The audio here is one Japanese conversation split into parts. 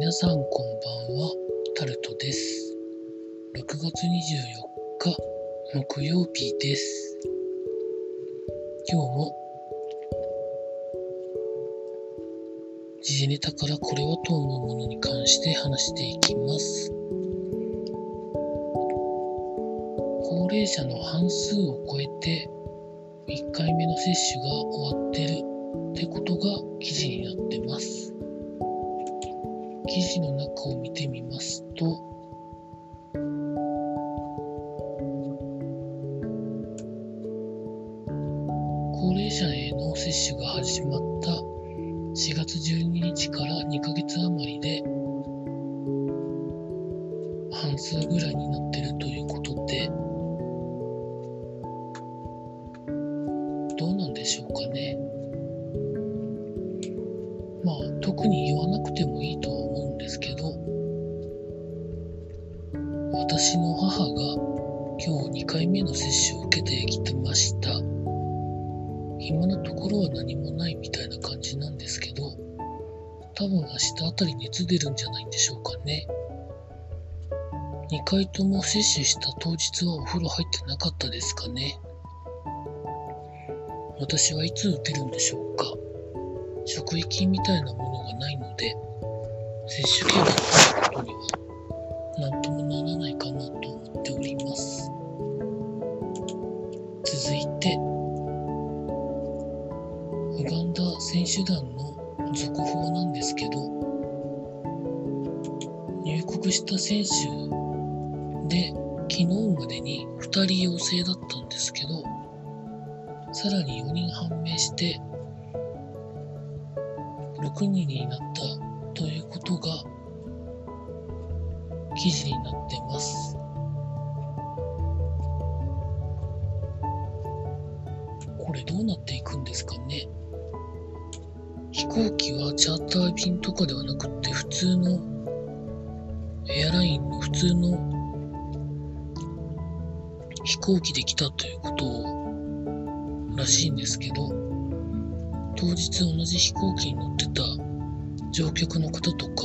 皆さんこんばんは、タルトです。6月24日、木曜日です。今日も、時事ネタからこれはと思うものに関して話していきます。高齢者の半数を超えて、1回目の接種が終わってるってことが記事になってます。記事の中を見てみますと、高齢者への接種が始まった4月12日から2ヶ月余りで半数ぐらいになってるということでどうなんでしょうかね。まあ特に言わなくてもいいとは思うんですけど私の母が今日2回目の接種を受けてきてました。今のところは何もないみたいな感じなんですけど多分明日あたり熱出るんじゃないんでしょうかね。2回とも接種した当日はお風呂入ってなかったですかね。私はいつ打てるんでしょうか。職域みたいなものがないので接種券がないことには何ともならないかなと思っております。続いて、ウガンダ選手団の続報なんですけど、入国した選手で昨日までに2人陽性だったんですけど、さらに4人判明して6人になったということが記事になってます。これどうなっていくんですかね飛行機はチャーター便とかではなくて普通のエアラインの普通の飛行機で来たということらしいんですけど当日同じ飛行機に乗ってた乗客の方とか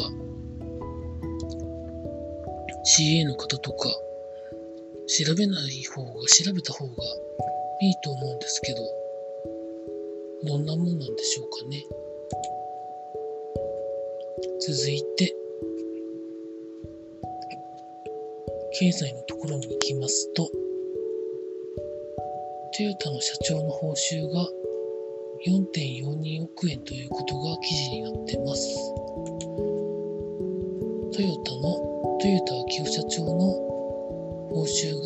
CA の方とか調べない方が調べた方がいいと思うんですけどどんなもんなんでしょうかね。続いて経済のところに行きますとトヨタの社長の報酬が4.42億円ということが記事になってます。トヨタのトヨタ秋夫社長の報酬が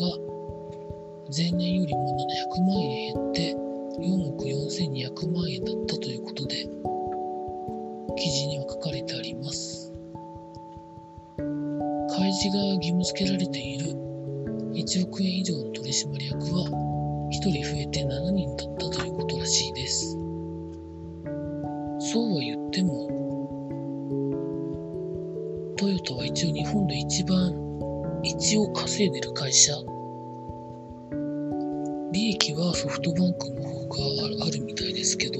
前年よりも700万円減って4億4200万円だったということで記事には書かれてあります。開示が義務付けられている1億円以上の取締役は1人増えて7人だったということらしいです。そうは言っても、トヨタは一応日本で一番、一応稼いでる会社。利益はソフトバンクの方があるみたいですけど、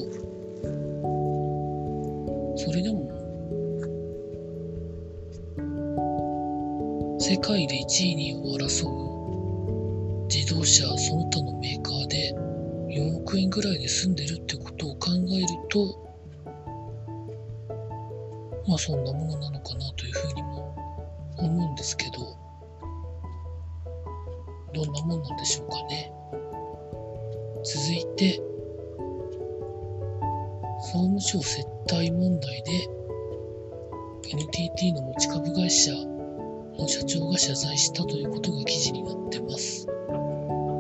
それでも、世界で1位にを争う自動車その他のメーカーで4億円ぐらいで済んでるってことを考えるとまあそんなものなのかなというふうにも思うんですけど、どんなもんなんでしょうかね。続いて、総務省接待問題で NTT の持ち株会社の社長が謝罪したということが記事になってます。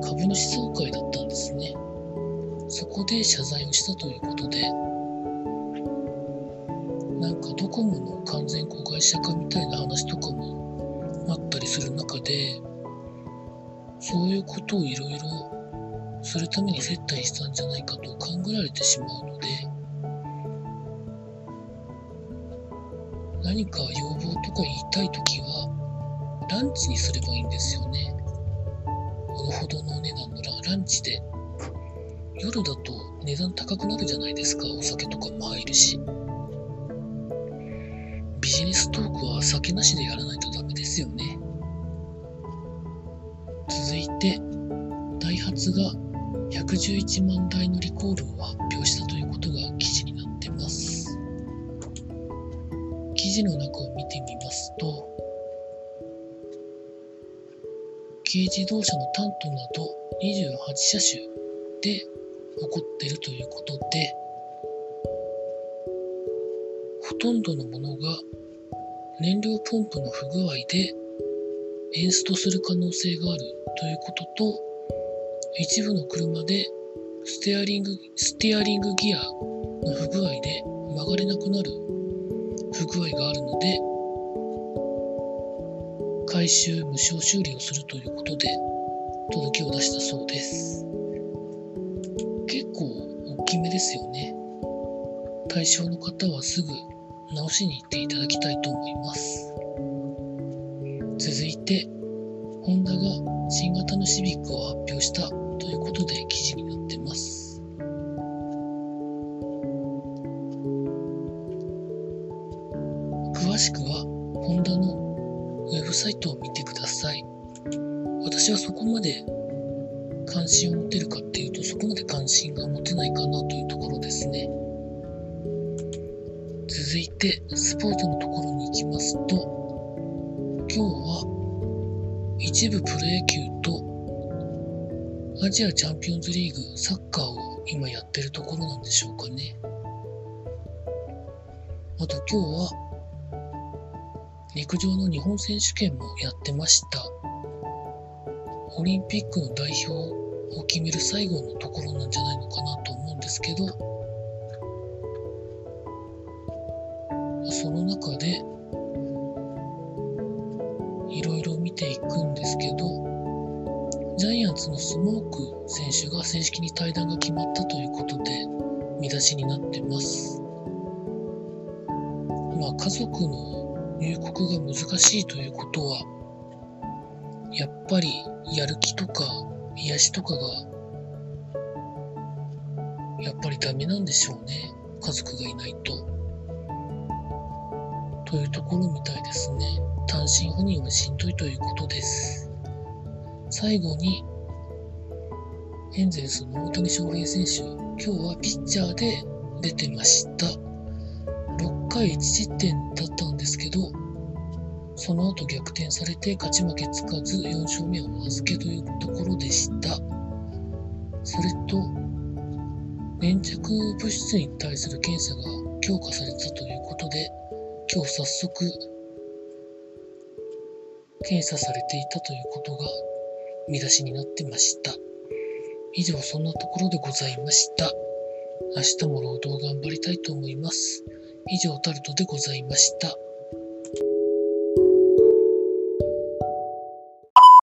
株主総会だったんですね。そこで謝罪をしたということで、なんかドコモの完全子会社化みたいな話とかもあったりする中でそういうことをいろいろするために接待したんじゃないかと考えられてしまうので何か要望とか言いたい時はランチにすればいいんですよね。ほどほどのお値段のランチで夜だと値段高くなるじゃないですかお酒とかも入るし。ビジネストークは酒なしでやらないとダメですよね。続いて、ダイハツが111万台のリコールを発表したということが記事になってます。記事の中を見てみますと、軽自動車のタントなど28車種で起こっているということで、とんどのものが燃料ポンプの不具合でエンストする可能性があるということと、一部の車でステアリング、ステアリングギアの不具合で曲がれなくなる不具合があるので、回収無償修理をするということで届けを出したそうです。結構大きめですよね。対象の方はすぐ直しに行っていただきたいと思います。続いて、ホンダが新型のシビックを発表したということで記事になってます。詳しくは、ホンダのウェブサイトを見てください。私はそこまで関心を持てるかっていうと、そこまで関心が持てないかなというところですね。続いて、スポーツのところに行きますと、今日は一部プロ野球とアジアチャンピオンズリーグサッカーを今やってるところなんでしょうかね。あと今日は陸上の日本選手権もやってました。オリンピックの代表を決める最後のところなんじゃないのかなと思うんですけど、ていくんですけど、ジャイアンツのスモーク選手が正式に対談が決まったということで、見出しになってます。まあ、家族の入国が難しいということは、やっぱりやる気とか癒しとかが、やっぱりダメなんでしょうね。家族がいないと。というところみたいですね。単身赴任はしんどいということです。最後に、エンゼルスの大谷翔平選手、今日はピッチャーで出てました。6回1失点だったんですけど、その後逆転されて勝ち負けつかず4勝目をお預けというところでした。それと、粘着物質に対する検査が強化されたということで、今日早速検査されていたということが見出しになってました。以上そんなところでございました。明日も労働頑張りたいと思います。以上タルトでございました。